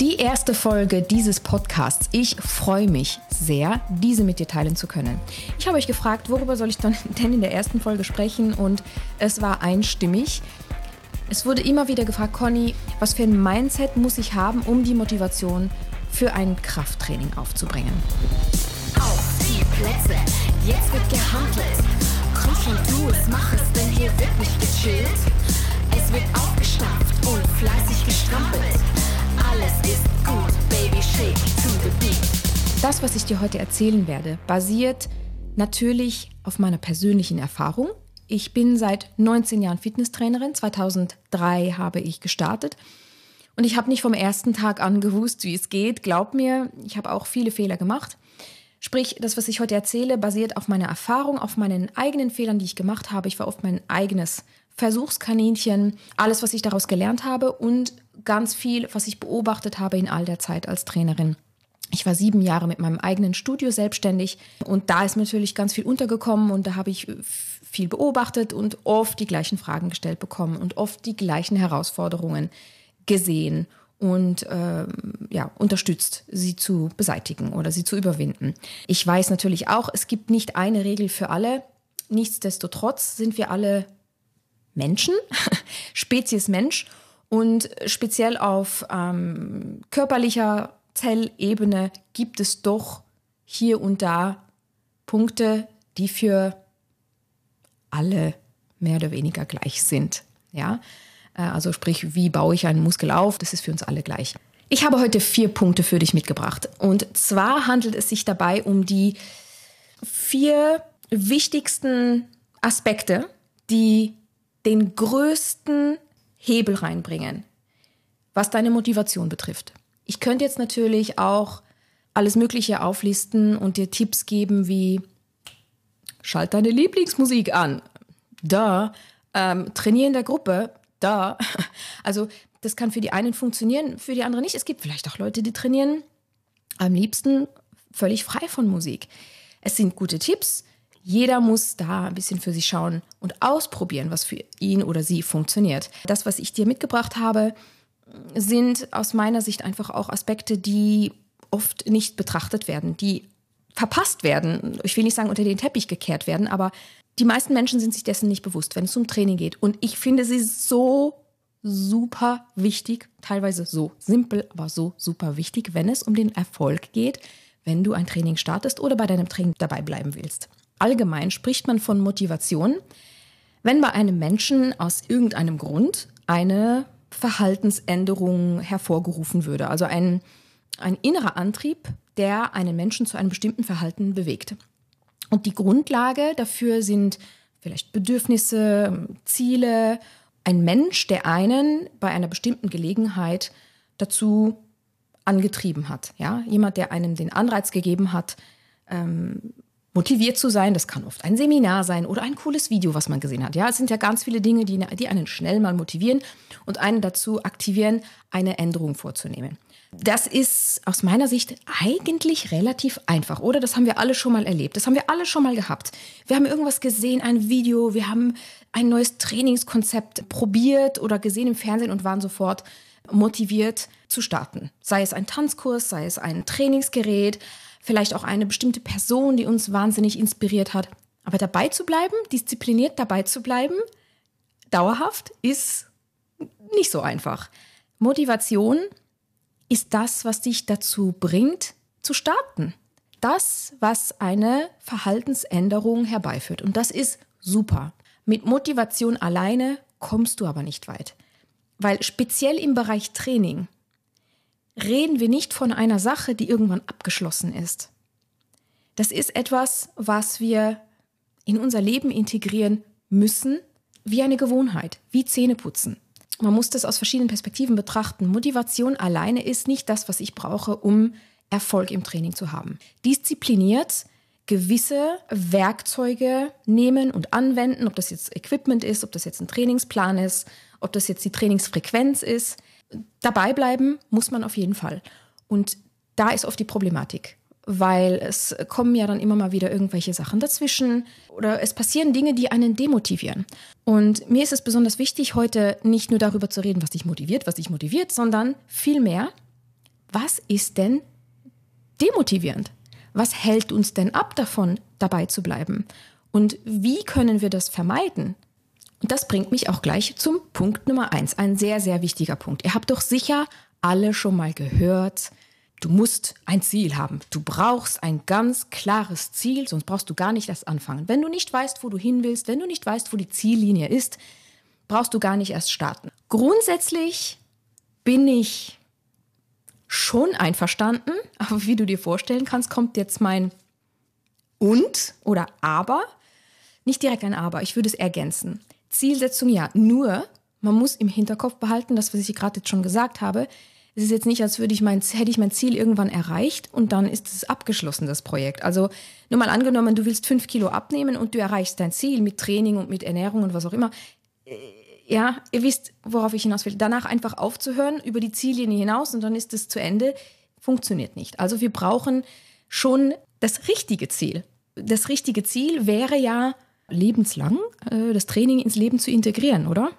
Die erste Folge dieses Podcasts. Ich freue mich sehr, diese mit dir teilen zu können. Ich habe euch gefragt, worüber soll ich denn in der ersten Folge sprechen und es war einstimmig. Es wurde immer wieder gefragt, Conny, was für ein Mindset muss ich haben, um die Motivation für ein Krafttraining aufzubringen? Auf die Plätze, jetzt wird gehandelt. Komm schon, du es, mach es, denn hier wird nicht gechillt. Es wird aufgestampft und fleißig gestrampelt. Alles ist gut, Baby, shake to the beat. Das, was ich dir heute erzählen werde, basiert natürlich auf meiner persönlichen Erfahrung. Ich bin seit 19 Jahren Fitnesstrainerin. 2003 habe ich gestartet. Und ich habe nicht vom ersten Tag an gewusst, wie es geht. Glaub mir, ich habe auch viele Fehler gemacht. Sprich, das, was ich heute erzähle, basiert auf meiner Erfahrung, auf meinen eigenen Fehlern, die ich gemacht habe. Ich war oft mein eigenes Versuchskaninchen, alles, was ich daraus gelernt habe und ganz viel, was ich beobachtet habe in all der Zeit als Trainerin. Ich war sieben Jahre mit meinem eigenen Studio selbstständig und da ist natürlich ganz viel untergekommen und da habe ich viel beobachtet und oft die gleichen Fragen gestellt bekommen und oft die gleichen Herausforderungen gesehen und äh, ja, unterstützt, sie zu beseitigen oder sie zu überwinden. Ich weiß natürlich auch, es gibt nicht eine Regel für alle. Nichtsdestotrotz sind wir alle Menschen, Spezies Mensch und speziell auf ähm, körperlicher Zellebene gibt es doch hier und da Punkte, die für alle mehr oder weniger gleich sind. Ja, äh, also sprich, wie baue ich einen Muskel auf? Das ist für uns alle gleich. Ich habe heute vier Punkte für dich mitgebracht. Und zwar handelt es sich dabei um die vier wichtigsten Aspekte, die den größten Hebel reinbringen, was deine Motivation betrifft. Ich könnte jetzt natürlich auch alles Mögliche auflisten und dir Tipps geben wie schalt deine Lieblingsmusik an, da, ähm, trainier in der Gruppe, da. Also das kann für die einen funktionieren, für die anderen nicht. Es gibt vielleicht auch Leute, die trainieren am liebsten völlig frei von Musik. Es sind gute Tipps, jeder muss da ein bisschen für sich schauen und ausprobieren, was für ihn oder sie funktioniert. Das, was ich dir mitgebracht habe, sind aus meiner Sicht einfach auch Aspekte, die oft nicht betrachtet werden, die verpasst werden. Ich will nicht sagen unter den Teppich gekehrt werden, aber die meisten Menschen sind sich dessen nicht bewusst, wenn es um Training geht. Und ich finde sie so super wichtig, teilweise so simpel, aber so super wichtig, wenn es um den Erfolg geht, wenn du ein Training startest oder bei deinem Training dabei bleiben willst. Allgemein spricht man von Motivation, wenn bei einem Menschen aus irgendeinem Grund eine Verhaltensänderung hervorgerufen würde. Also ein, ein innerer Antrieb, der einen Menschen zu einem bestimmten Verhalten bewegt. Und die Grundlage dafür sind vielleicht Bedürfnisse, Ziele, ein Mensch, der einen bei einer bestimmten Gelegenheit dazu angetrieben hat. Ja? Jemand, der einem den Anreiz gegeben hat, ähm, motiviert zu sein. Das kann oft ein Seminar sein oder ein cooles Video, was man gesehen hat. Ja, es sind ja ganz viele Dinge, die, die einen schnell mal motivieren und einen dazu aktivieren, eine Änderung vorzunehmen. Das ist aus meiner Sicht eigentlich relativ einfach, oder? Das haben wir alle schon mal erlebt. Das haben wir alle schon mal gehabt. Wir haben irgendwas gesehen, ein Video, wir haben ein neues Trainingskonzept probiert oder gesehen im Fernsehen und waren sofort motiviert zu starten. Sei es ein Tanzkurs, sei es ein Trainingsgerät, vielleicht auch eine bestimmte Person, die uns wahnsinnig inspiriert hat. Aber dabei zu bleiben, diszipliniert dabei zu bleiben, dauerhaft, ist nicht so einfach. Motivation ist das, was dich dazu bringt, zu starten. Das, was eine Verhaltensänderung herbeiführt. Und das ist super. Mit Motivation alleine kommst du aber nicht weit. Weil speziell im Bereich Training reden wir nicht von einer Sache, die irgendwann abgeschlossen ist. Das ist etwas, was wir in unser Leben integrieren müssen, wie eine Gewohnheit, wie Zähneputzen. Man muss das aus verschiedenen Perspektiven betrachten. Motivation alleine ist nicht das, was ich brauche, um Erfolg im Training zu haben. Diszipliniert gewisse Werkzeuge nehmen und anwenden, ob das jetzt Equipment ist, ob das jetzt ein Trainingsplan ist, ob das jetzt die Trainingsfrequenz ist, dabei bleiben muss man auf jeden Fall. Und da ist oft die Problematik, weil es kommen ja dann immer mal wieder irgendwelche Sachen dazwischen oder es passieren Dinge, die einen demotivieren. Und mir ist es besonders wichtig, heute nicht nur darüber zu reden, was dich motiviert, was dich motiviert, sondern vielmehr was ist denn demotivierend? Was hält uns denn ab davon, dabei zu bleiben? Und wie können wir das vermeiden? Und das bringt mich auch gleich zum Punkt Nummer eins, ein sehr, sehr wichtiger Punkt. Ihr habt doch sicher alle schon mal gehört, du musst ein Ziel haben. Du brauchst ein ganz klares Ziel, sonst brauchst du gar nicht erst anfangen. Wenn du nicht weißt, wo du hin willst, wenn du nicht weißt, wo die Ziellinie ist, brauchst du gar nicht erst starten. Grundsätzlich bin ich schon einverstanden, aber wie du dir vorstellen kannst, kommt jetzt mein und oder aber. Nicht direkt ein aber, ich würde es ergänzen. Zielsetzung ja, nur man muss im Hinterkopf behalten, das, was ich gerade jetzt schon gesagt habe. Es ist jetzt nicht, als würde ich mein, hätte ich mein Ziel irgendwann erreicht und dann ist es abgeschlossen, das Projekt. Also nur mal angenommen, du willst fünf Kilo abnehmen und du erreichst dein Ziel mit Training und mit Ernährung und was auch immer. Äh, ja, ihr wisst, worauf ich hinaus will. Danach einfach aufzuhören, über die Ziellinie hinaus und dann ist es zu Ende, funktioniert nicht. Also wir brauchen schon das richtige Ziel. Das richtige Ziel wäre ja lebenslang äh, das Training ins Leben zu integrieren, oder?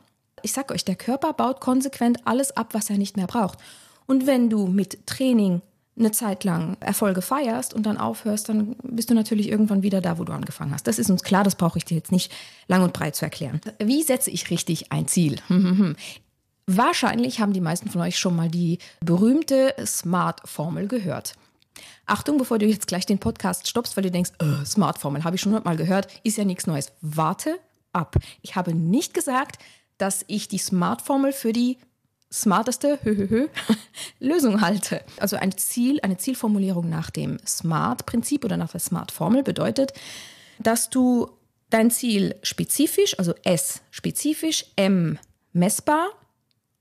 Ich sag euch, der Körper baut konsequent alles ab, was er nicht mehr braucht. Und wenn du mit Training eine Zeit lang Erfolge feierst und dann aufhörst, dann bist du natürlich irgendwann wieder da, wo du angefangen hast. Das ist uns klar, das brauche ich dir jetzt nicht lang und breit zu erklären. Wie setze ich richtig ein Ziel? Wahrscheinlich haben die meisten von euch schon mal die berühmte SMART-Formel gehört. Achtung, bevor du jetzt gleich den Podcast stoppst, weil du denkst, äh, SMART-Formel habe ich schon mal gehört, ist ja nichts Neues. Warte ab. Ich habe nicht gesagt, dass ich die SMART-Formel für die smarteste Lösung halte. Also ein Ziel, eine Zielformulierung nach dem SMART-Prinzip oder nach der SMART-Formel bedeutet, dass du dein Ziel spezifisch, also S spezifisch, M messbar,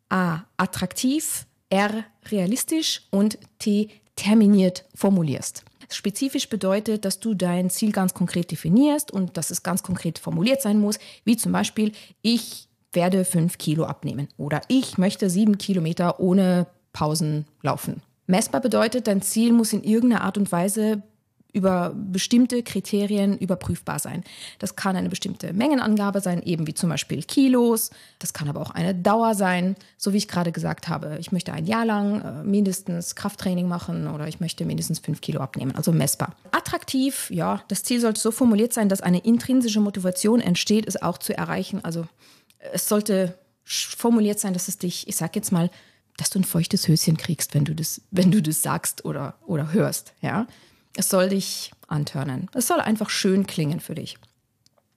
A attraktiv, R realistisch und T terminiert formulierst. Spezifisch bedeutet, dass du dein Ziel ganz konkret definierst und dass es ganz konkret formuliert sein muss, wie zum Beispiel, ich werde fünf Kilo abnehmen oder ich möchte sieben Kilometer ohne Pausen laufen. Messbar bedeutet, dein Ziel muss in irgendeiner Art und Weise über bestimmte Kriterien überprüfbar sein. Das kann eine bestimmte Mengenangabe sein, eben wie zum Beispiel Kilos. Das kann aber auch eine Dauer sein, so wie ich gerade gesagt habe. Ich möchte ein Jahr lang äh, mindestens Krafttraining machen oder ich möchte mindestens fünf Kilo abnehmen, also messbar. Attraktiv, ja, das Ziel sollte so formuliert sein, dass eine intrinsische Motivation entsteht, es auch zu erreichen. Also es sollte formuliert sein, dass es dich, ich sag jetzt mal, dass du ein feuchtes Höschen kriegst, wenn du das, wenn du das sagst oder, oder hörst, ja. Es soll dich antörnen. Es soll einfach schön klingen für dich.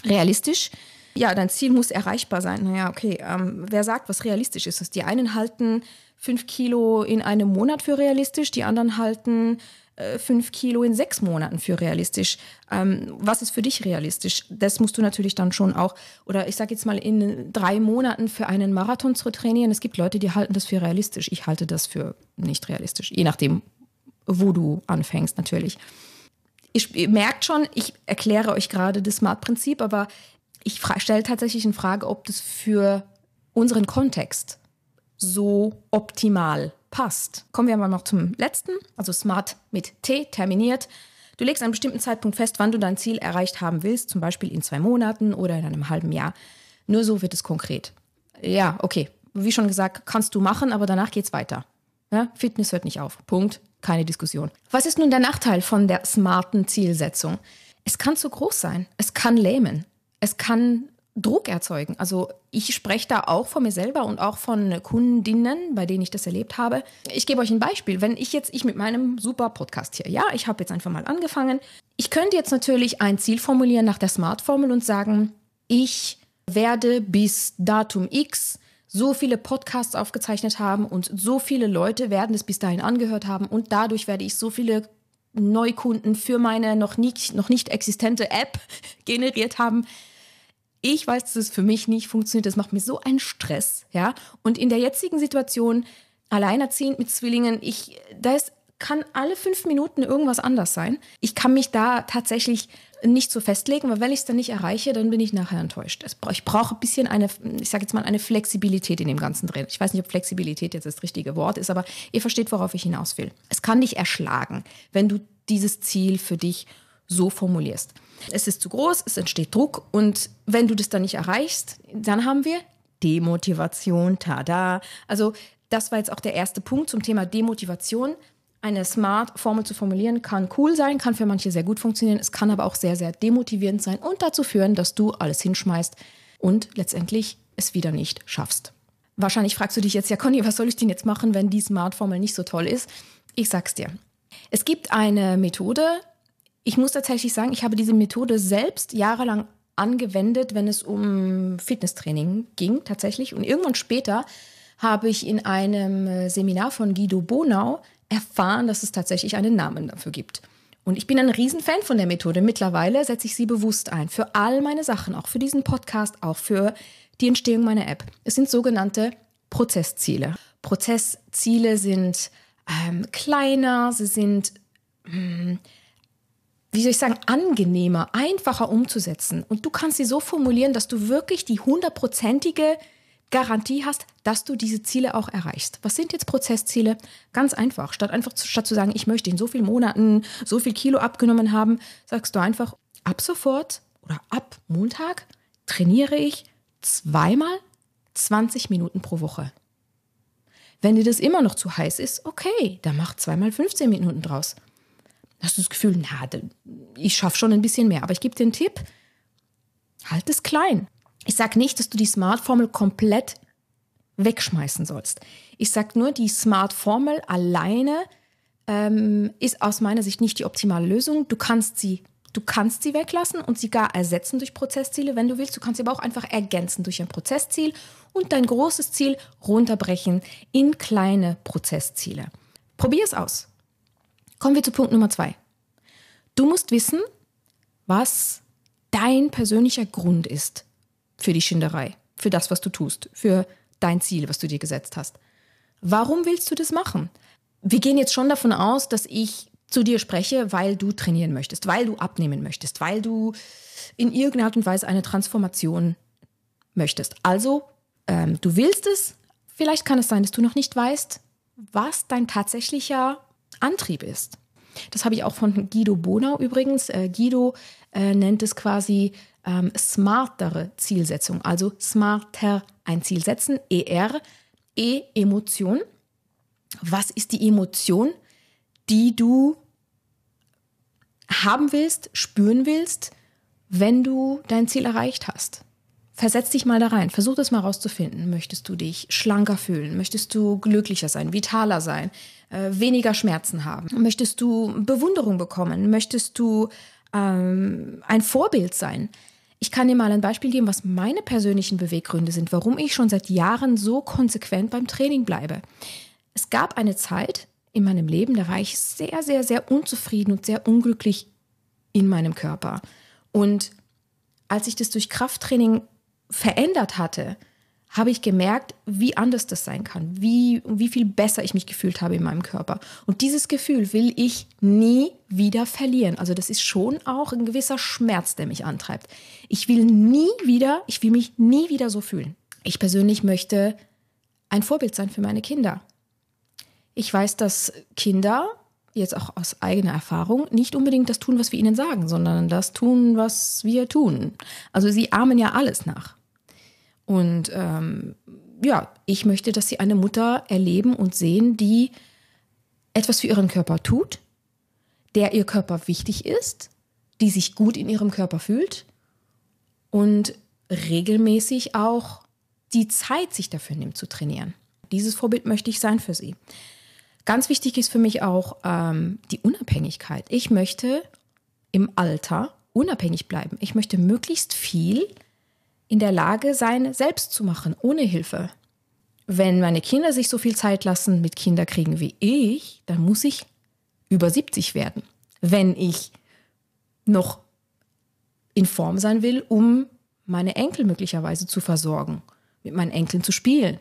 Realistisch? Ja, dein Ziel muss erreichbar sein. Naja, okay. Ähm, wer sagt, was realistisch ist? Die einen halten fünf Kilo in einem Monat für realistisch, die anderen halten äh, fünf Kilo in sechs Monaten für realistisch. Ähm, was ist für dich realistisch? Das musst du natürlich dann schon auch, oder ich sage jetzt mal, in drei Monaten für einen Marathon zu trainieren. Es gibt Leute, die halten das für realistisch. Ich halte das für nicht realistisch, je nachdem, wo du anfängst natürlich. Ich merkt schon, ich erkläre euch gerade das Smart-Prinzip, aber ich stelle tatsächlich in Frage, ob das für unseren Kontext so optimal passt. Kommen wir mal noch zum letzten, also Smart mit T terminiert. Du legst einen bestimmten Zeitpunkt fest, wann du dein Ziel erreicht haben willst, zum Beispiel in zwei Monaten oder in einem halben Jahr. Nur so wird es konkret. Ja, okay. Wie schon gesagt, kannst du machen, aber danach geht's weiter. Ja, Fitness hört nicht auf. Punkt. Keine Diskussion. Was ist nun der Nachteil von der smarten Zielsetzung? Es kann zu groß sein. Es kann lähmen. Es kann Druck erzeugen. Also ich spreche da auch von mir selber und auch von Kundinnen, bei denen ich das erlebt habe. Ich gebe euch ein Beispiel. Wenn ich jetzt, ich mit meinem super Podcast hier, ja, ich habe jetzt einfach mal angefangen. Ich könnte jetzt natürlich ein Ziel formulieren nach der Smart-Formel und sagen, ich werde bis Datum X so viele Podcasts aufgezeichnet haben und so viele Leute werden es bis dahin angehört haben und dadurch werde ich so viele Neukunden für meine noch nicht, noch nicht existente App generiert haben. Ich weiß, dass es für mich nicht funktioniert. Das macht mir so einen Stress, ja. Und in der jetzigen Situation, alleinerziehend mit Zwillingen, ich, da ist, kann alle fünf Minuten irgendwas anders sein. Ich kann mich da tatsächlich nicht so festlegen, weil wenn ich es dann nicht erreiche, dann bin ich nachher enttäuscht. Ich brauche ein bisschen eine, ich sage jetzt mal, eine Flexibilität in dem Ganzen drin. Ich weiß nicht, ob Flexibilität jetzt das richtige Wort ist, aber ihr versteht, worauf ich hinaus will. Es kann dich erschlagen, wenn du dieses Ziel für dich so formulierst. Es ist zu groß, es entsteht Druck und wenn du das dann nicht erreichst, dann haben wir Demotivation, tada. Also das war jetzt auch der erste Punkt zum Thema Demotivation. Eine Smart-Formel zu formulieren kann cool sein, kann für manche sehr gut funktionieren. Es kann aber auch sehr, sehr demotivierend sein und dazu führen, dass du alles hinschmeißt und letztendlich es wieder nicht schaffst. Wahrscheinlich fragst du dich jetzt, ja Conny, was soll ich denn jetzt machen, wenn die Smart-Formel nicht so toll ist? Ich sag's dir. Es gibt eine Methode, ich muss tatsächlich sagen, ich habe diese Methode selbst jahrelang angewendet, wenn es um Fitnesstraining ging, tatsächlich. Und irgendwann später habe ich in einem Seminar von Guido Bonau erfahren, dass es tatsächlich einen Namen dafür gibt. Und ich bin ein Riesenfan von der Methode. Mittlerweile setze ich sie bewusst ein. Für all meine Sachen, auch für diesen Podcast, auch für die Entstehung meiner App. Es sind sogenannte Prozessziele. Prozessziele sind ähm, kleiner, sie sind, hm, wie soll ich sagen, angenehmer, einfacher umzusetzen. Und du kannst sie so formulieren, dass du wirklich die hundertprozentige Garantie hast, dass du diese Ziele auch erreichst. Was sind jetzt Prozessziele? Ganz einfach. Statt einfach zu, statt zu sagen, ich möchte in so vielen Monaten so viel Kilo abgenommen haben, sagst du einfach, ab sofort oder ab Montag trainiere ich zweimal 20 Minuten pro Woche. Wenn dir das immer noch zu heiß ist, okay, dann mach zweimal 15 Minuten draus. Hast du das Gefühl, na, ich schaffe schon ein bisschen mehr. Aber ich gebe dir einen Tipp, halt es klein. Ich sage nicht, dass du die Smart-Formel komplett wegschmeißen sollst. Ich sage nur, die Smart-Formel alleine ähm, ist aus meiner Sicht nicht die optimale Lösung. Du kannst sie Du kannst sie weglassen und sie gar ersetzen durch Prozessziele, wenn du willst. Du kannst sie aber auch einfach ergänzen durch ein Prozessziel und dein großes Ziel runterbrechen in kleine Prozessziele. Probier es aus. Kommen wir zu Punkt Nummer zwei. Du musst wissen, was dein persönlicher Grund ist für die Schinderei, für das, was du tust, für dein Ziel, was du dir gesetzt hast. Warum willst du das machen? Wir gehen jetzt schon davon aus, dass ich zu dir spreche, weil du trainieren möchtest, weil du abnehmen möchtest, weil du in irgendeiner Art und Weise eine Transformation möchtest. Also, ähm, du willst es, vielleicht kann es sein, dass du noch nicht weißt, was dein tatsächlicher Antrieb ist. Das habe ich auch von Guido Bonau übrigens. Äh, Guido äh, nennt es quasi ähm, smartere Zielsetzung, also smarter ein Ziel setzen, ER, E Emotion. Was ist die Emotion, die du haben willst, spüren willst, wenn du dein Ziel erreicht hast. Versetz dich mal da rein, versuch das mal rauszufinden. Möchtest du dich schlanker fühlen? Möchtest du glücklicher sein, vitaler sein, äh, weniger Schmerzen haben? Möchtest du Bewunderung bekommen? Möchtest du ähm, ein Vorbild sein? Ich kann dir mal ein Beispiel geben, was meine persönlichen Beweggründe sind, warum ich schon seit Jahren so konsequent beim Training bleibe. Es gab eine Zeit, in meinem Leben, da war ich sehr, sehr, sehr unzufrieden und sehr unglücklich in meinem Körper. Und als ich das durch Krafttraining verändert hatte, habe ich gemerkt, wie anders das sein kann, wie, wie viel besser ich mich gefühlt habe in meinem Körper. Und dieses Gefühl will ich nie wieder verlieren. Also das ist schon auch ein gewisser Schmerz, der mich antreibt. Ich will nie wieder, ich will mich nie wieder so fühlen. Ich persönlich möchte ein Vorbild sein für meine Kinder. Ich weiß, dass Kinder, jetzt auch aus eigener Erfahrung, nicht unbedingt das tun, was wir ihnen sagen, sondern das tun, was wir tun. Also sie ahmen ja alles nach. Und ähm, ja, ich möchte, dass sie eine Mutter erleben und sehen, die etwas für ihren Körper tut, der ihr Körper wichtig ist, die sich gut in ihrem Körper fühlt und regelmäßig auch die Zeit sich dafür nimmt zu trainieren. Dieses Vorbild möchte ich sein für sie. Ganz wichtig ist für mich auch ähm, die Unabhängigkeit. Ich möchte im Alter unabhängig bleiben. Ich möchte möglichst viel in der Lage sein, selbst zu machen, ohne Hilfe. Wenn meine Kinder sich so viel Zeit lassen mit Kinderkriegen wie ich, dann muss ich über 70 werden. Wenn ich noch in Form sein will, um meine Enkel möglicherweise zu versorgen, mit meinen Enkeln zu spielen,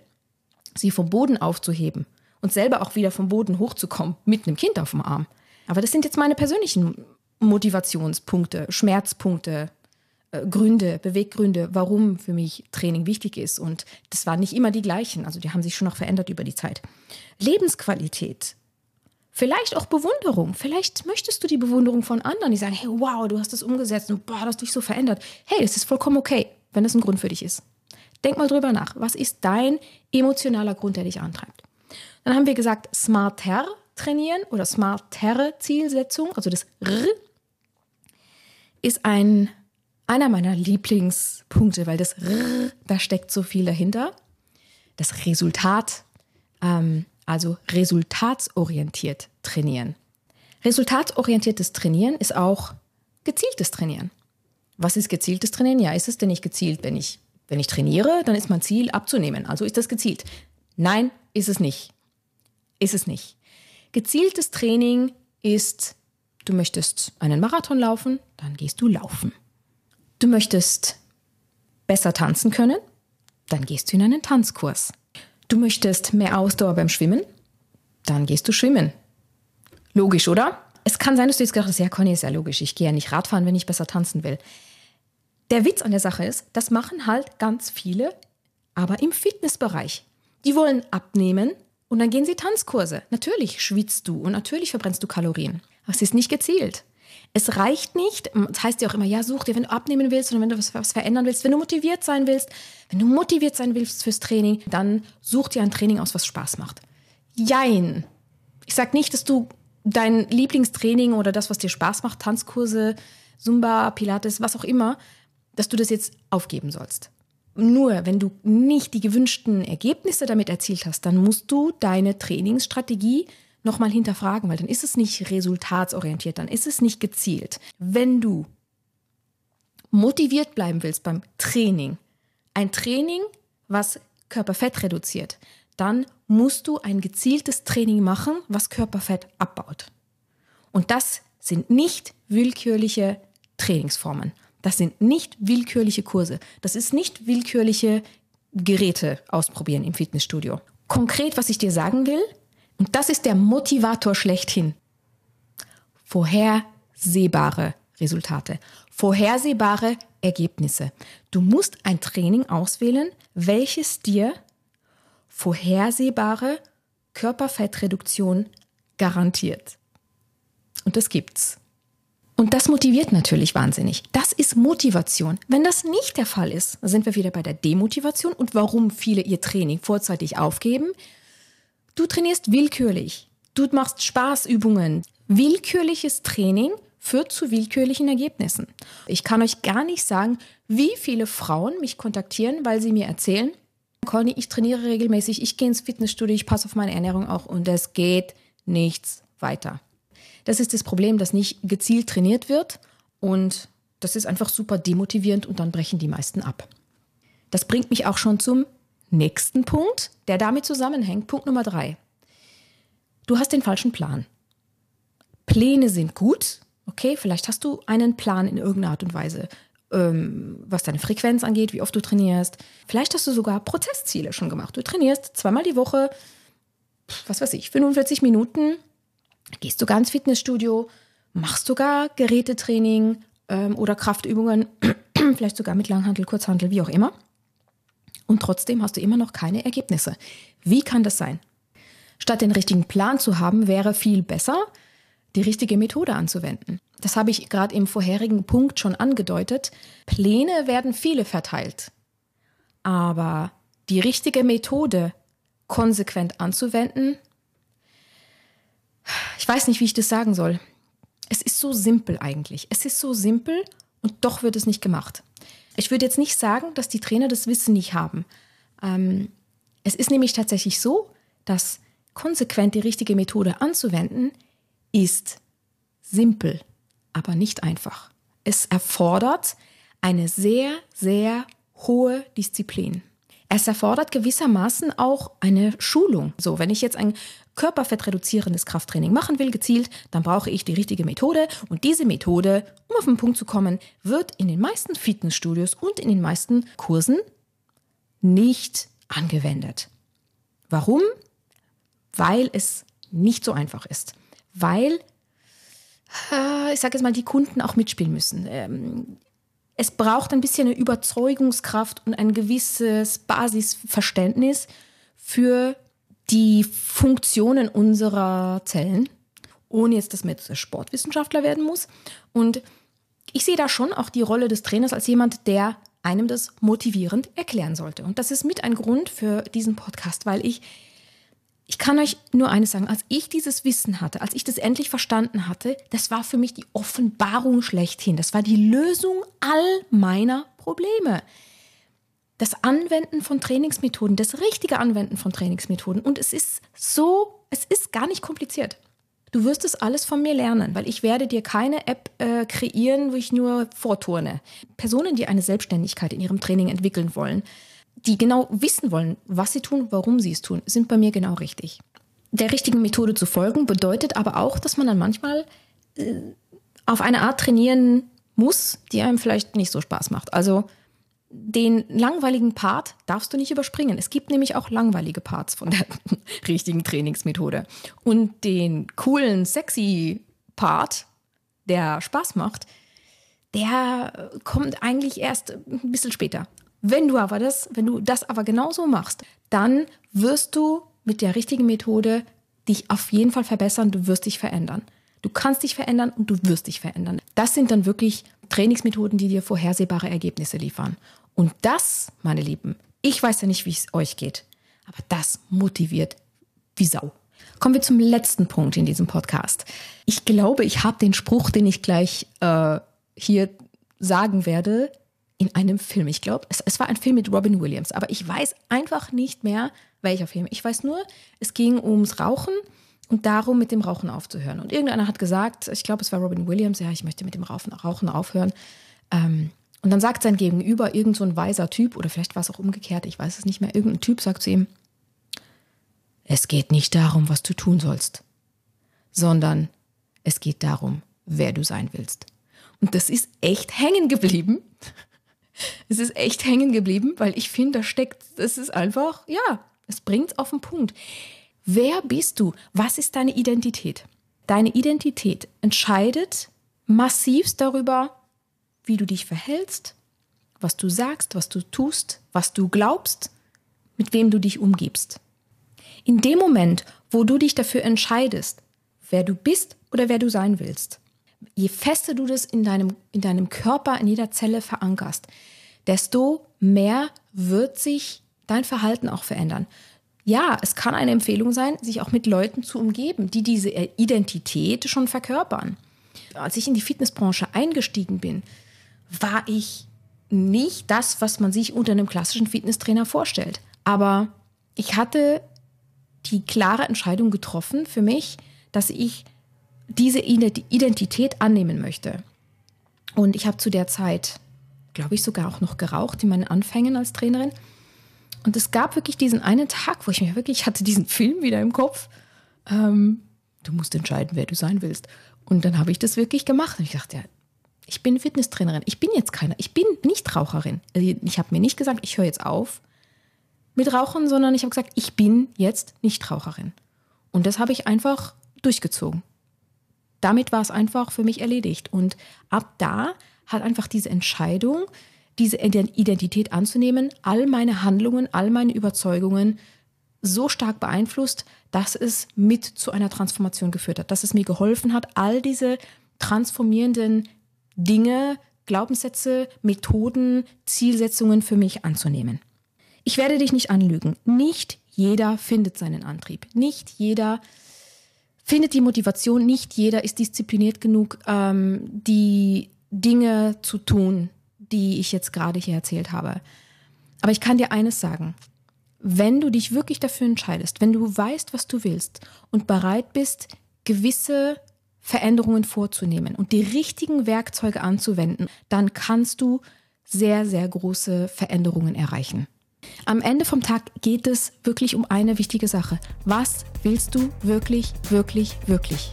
sie vom Boden aufzuheben, und selber auch wieder vom Boden hochzukommen mit einem Kind auf dem Arm. Aber das sind jetzt meine persönlichen Motivationspunkte, Schmerzpunkte, Gründe, Beweggründe, warum für mich Training wichtig ist. Und das waren nicht immer die gleichen. Also die haben sich schon noch verändert über die Zeit. Lebensqualität. Vielleicht auch Bewunderung. Vielleicht möchtest du die Bewunderung von anderen, die sagen, hey, wow, du hast das umgesetzt und boah, du hast dich so verändert. Hey, es ist vollkommen okay, wenn das ein Grund für dich ist. Denk mal drüber nach. Was ist dein emotionaler Grund, der dich antreibt? Dann haben wir gesagt, smarter trainieren oder smartere Zielsetzung, also das R ist ein, einer meiner Lieblingspunkte, weil das R, da steckt so viel dahinter. Das Resultat, ähm, also resultatsorientiert trainieren. Resultatsorientiertes Trainieren ist auch gezieltes Trainieren. Was ist gezieltes Trainieren? Ja, ist es denn nicht gezielt, wenn ich, wenn ich trainiere, dann ist mein Ziel abzunehmen. Also ist das gezielt. Nein, ist es nicht. Ist es nicht. Gezieltes Training ist, du möchtest einen Marathon laufen, dann gehst du laufen. Du möchtest besser tanzen können, dann gehst du in einen Tanzkurs. Du möchtest mehr Ausdauer beim Schwimmen, dann gehst du schwimmen. Logisch, oder? Es kann sein, dass du jetzt gedacht hast, ja, Conny, ist ja logisch, ich gehe ja nicht Radfahren, wenn ich besser tanzen will. Der Witz an der Sache ist, das machen halt ganz viele, aber im Fitnessbereich. Die wollen abnehmen und dann gehen sie Tanzkurse. Natürlich schwitzt du und natürlich verbrennst du Kalorien. Aber es ist nicht gezielt. Es reicht nicht, das heißt ja auch immer, ja, such dir, wenn du abnehmen willst oder wenn du was, was, verändern willst, wenn du motiviert sein willst, wenn du motiviert sein willst fürs Training, dann such dir ein Training aus, was Spaß macht. Jein. Ich sag nicht, dass du dein Lieblingstraining oder das, was dir Spaß macht, Tanzkurse, Zumba, Pilates, was auch immer, dass du das jetzt aufgeben sollst. Nur wenn du nicht die gewünschten Ergebnisse damit erzielt hast, dann musst du deine Trainingsstrategie nochmal hinterfragen, weil dann ist es nicht resultatsorientiert, dann ist es nicht gezielt. Wenn du motiviert bleiben willst beim Training, ein Training, was Körperfett reduziert, dann musst du ein gezieltes Training machen, was Körperfett abbaut. Und das sind nicht willkürliche Trainingsformen. Das sind nicht willkürliche Kurse. Das ist nicht willkürliche Geräte ausprobieren im Fitnessstudio. Konkret, was ich dir sagen will, und das ist der Motivator schlechthin. Vorhersehbare Resultate, vorhersehbare Ergebnisse. Du musst ein Training auswählen, welches dir vorhersehbare Körperfettreduktion garantiert. Und das gibt's. Und das motiviert natürlich wahnsinnig. Das ist Motivation. Wenn das nicht der Fall ist, sind wir wieder bei der Demotivation und warum viele ihr Training vorzeitig aufgeben. Du trainierst willkürlich. Du machst Spaßübungen. Willkürliches Training führt zu willkürlichen Ergebnissen. Ich kann euch gar nicht sagen, wie viele Frauen mich kontaktieren, weil sie mir erzählen, Conny, ich trainiere regelmäßig, ich gehe ins Fitnessstudio, ich passe auf meine Ernährung auch und es geht nichts weiter. Das ist das Problem, dass nicht gezielt trainiert wird und das ist einfach super demotivierend und dann brechen die meisten ab. Das bringt mich auch schon zum nächsten Punkt, der damit zusammenhängt. Punkt Nummer drei. Du hast den falschen Plan. Pläne sind gut, okay, vielleicht hast du einen Plan in irgendeiner Art und Weise, ähm, was deine Frequenz angeht, wie oft du trainierst. Vielleicht hast du sogar Prozessziele schon gemacht. Du trainierst zweimal die Woche, was weiß ich, 45 Minuten gehst sogar ins Fitnessstudio, machst sogar Gerätetraining ähm, oder Kraftübungen, vielleicht sogar mit Langhandel, Kurzhandel, wie auch immer. Und trotzdem hast du immer noch keine Ergebnisse. Wie kann das sein? Statt den richtigen Plan zu haben, wäre viel besser, die richtige Methode anzuwenden. Das habe ich gerade im vorherigen Punkt schon angedeutet. Pläne werden viele verteilt. Aber die richtige Methode konsequent anzuwenden, ich weiß nicht, wie ich das sagen soll. Es ist so simpel eigentlich. Es ist so simpel und doch wird es nicht gemacht. Ich würde jetzt nicht sagen, dass die Trainer das Wissen nicht haben. Ähm, es ist nämlich tatsächlich so, dass konsequent die richtige Methode anzuwenden ist simpel, aber nicht einfach. Es erfordert eine sehr, sehr hohe Disziplin. Es erfordert gewissermaßen auch eine Schulung. So, wenn ich jetzt ein körperfettreduzierendes Krafttraining machen will, gezielt, dann brauche ich die richtige Methode. Und diese Methode, um auf den Punkt zu kommen, wird in den meisten Fitnessstudios und in den meisten Kursen nicht angewendet. Warum? Weil es nicht so einfach ist. Weil, äh, ich sage jetzt mal, die Kunden auch mitspielen müssen. Ähm, es braucht ein bisschen eine Überzeugungskraft und ein gewisses Basisverständnis für die Funktionen unserer Zellen, ohne jetzt, dass man jetzt Sportwissenschaftler werden muss. Und ich sehe da schon auch die Rolle des Trainers als jemand, der einem das motivierend erklären sollte. Und das ist mit ein Grund für diesen Podcast, weil ich Ich kann euch nur eines sagen, als ich dieses Wissen hatte, als ich das endlich verstanden hatte, das war für mich die Offenbarung schlechthin. Das war die Lösung all meiner Probleme. Das Anwenden von Trainingsmethoden, das richtige Anwenden von Trainingsmethoden. Und es ist so, es ist gar nicht kompliziert. Du wirst es alles von mir lernen, weil ich werde dir keine App äh, kreieren, wo ich nur vorturne. Personen, die eine Selbstständigkeit in ihrem Training entwickeln wollen, die genau wissen wollen, was sie tun, warum sie es tun, sind bei mir genau richtig. Der richtigen Methode zu folgen bedeutet aber auch, dass man dann manchmal äh, auf eine Art trainieren muss, die einem vielleicht nicht so Spaß macht. Also den langweiligen Part darfst du nicht überspringen. Es gibt nämlich auch langweilige Parts von der richtigen Trainingsmethode. Und den coolen, sexy Part, der Spaß macht, der kommt eigentlich erst ein bisschen später. Wenn du aber das, wenn du das aber genauso machst, dann wirst du mit der richtigen Methode dich auf jeden Fall verbessern, du wirst dich verändern. Du kannst dich verändern und du wirst dich verändern. Das sind dann wirklich Trainingsmethoden, die dir vorhersehbare Ergebnisse liefern. Und das, meine Lieben, ich weiß ja nicht, wie es euch geht, aber das motiviert wie Sau. Kommen wir zum letzten Punkt in diesem Podcast. Ich glaube, ich habe den Spruch, den ich gleich äh, hier sagen werde, in einem Film. Ich glaube, es, es war ein Film mit Robin Williams, aber ich weiß einfach nicht mehr, welcher Film. Ich weiß nur, es ging ums Rauchen und darum, mit dem Rauchen aufzuhören. Und irgendeiner hat gesagt, ich glaube, es war Robin Williams, ja, ich möchte mit dem Rauchen, aufhören. Ähm, und dann sagt sein Gegenüber, irgend so ein weiser Typ, oder vielleicht war es auch umgekehrt, ich weiß es nicht mehr, irgendein Typ sagt zu ihm, es geht nicht darum, was du tun sollst, sondern es geht darum, wer du sein willst. Und das ist echt hängen geblieben. Es ist echt hängen geblieben, weil ich finde, da steckt, es ist einfach, ja, es bringt auf den Punkt. Wer bist du? Was ist deine Identität? Deine Identität entscheidet massivst darüber, wie du dich verhältst, was du sagst, was du tust, was du glaubst, mit wem du dich umgibst. In dem Moment, wo du dich dafür entscheidest, wer du bist oder wer du sein willst, je fester du das in deinem, in deinem Körper, in jeder Zelle verankerst, desto mehr wird sich dein Verhalten auch verändern. Ja, es kann eine Empfehlung sein, sich auch mit Leuten zu umgeben, die diese Identität schon verkörpern. Als ich in die Fitnessbranche eingestiegen bin, war ich nicht das, was man sich unter einem klassischen Fitnesstrainer vorstellt. Aber ich hatte die klare Entscheidung getroffen für mich, dass ich diese Identität annehmen möchte. Und ich habe zu der Zeit, glaube ich, sogar auch noch geraucht in meinen Anfängen als Trainerin. Und es gab wirklich diesen einen Tag, wo ich mir wirklich, ich hatte diesen Film wieder im Kopf. Ähm, du musst entscheiden, wer du sein willst. Und dann habe ich das wirklich gemacht. Und ich dachte, ja, ich bin Fitnesstrainerin. Ich bin jetzt keiner. Ich bin nicht Raucherin. Also ich habe mir nicht gesagt, ich höre jetzt auf mit Rauchen, sondern ich habe gesagt, ich bin jetzt nicht Raucherin. Und das habe ich einfach durchgezogen. Damit war es einfach für mich erledigt. Und ab da hat einfach diese Entscheidung, diese Identität anzunehmen, all meine Handlungen, all meine Überzeugungen so stark beeinflusst, dass es mit zu einer Transformation geführt hat, dass es mir geholfen hat, all diese transformierenden Dinge, Glaubenssätze, Methoden, Zielsetzungen für mich anzunehmen. Ich werde dich nicht anlügen. Nicht jeder findet seinen Antrieb. Nicht jeder findet die Motivation. Nicht jeder ist diszipliniert genug, ähm, die Dinge zu tun, die ich jetzt gerade hier erzählt habe. Aber ich kann dir eines sagen. Wenn du dich wirklich dafür entscheidest, wenn du weißt, was du willst und bereit bist, gewisse Veränderungen vorzunehmen und die richtigen Werkzeuge anzuwenden, dann kannst du sehr, sehr große Veränderungen erreichen. Am Ende vom Tag geht es wirklich um eine wichtige Sache. Was willst du wirklich, wirklich, wirklich?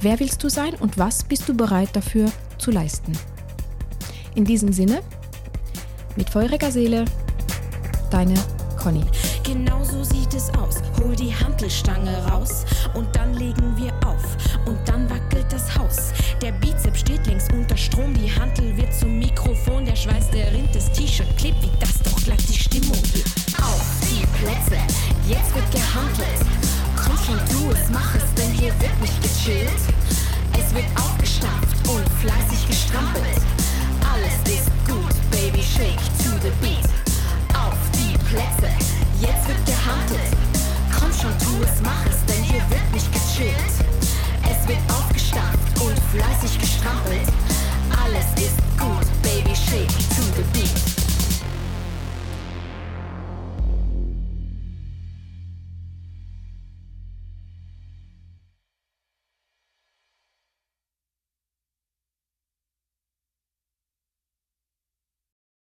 Wer willst du sein und was bist du bereit dafür zu leisten? In diesem Sinne, mit feuriger Seele, deine Conny. Genau so sieht es aus. Hol die Hantelstange raus und dann legen wir auf. Und dann wackelt das Haus. Der Bizeps steht links unter Strom. Die Hantel wird zum Mikrofon. Der Schweiß, der rinnt, das T-Shirt klebt wie das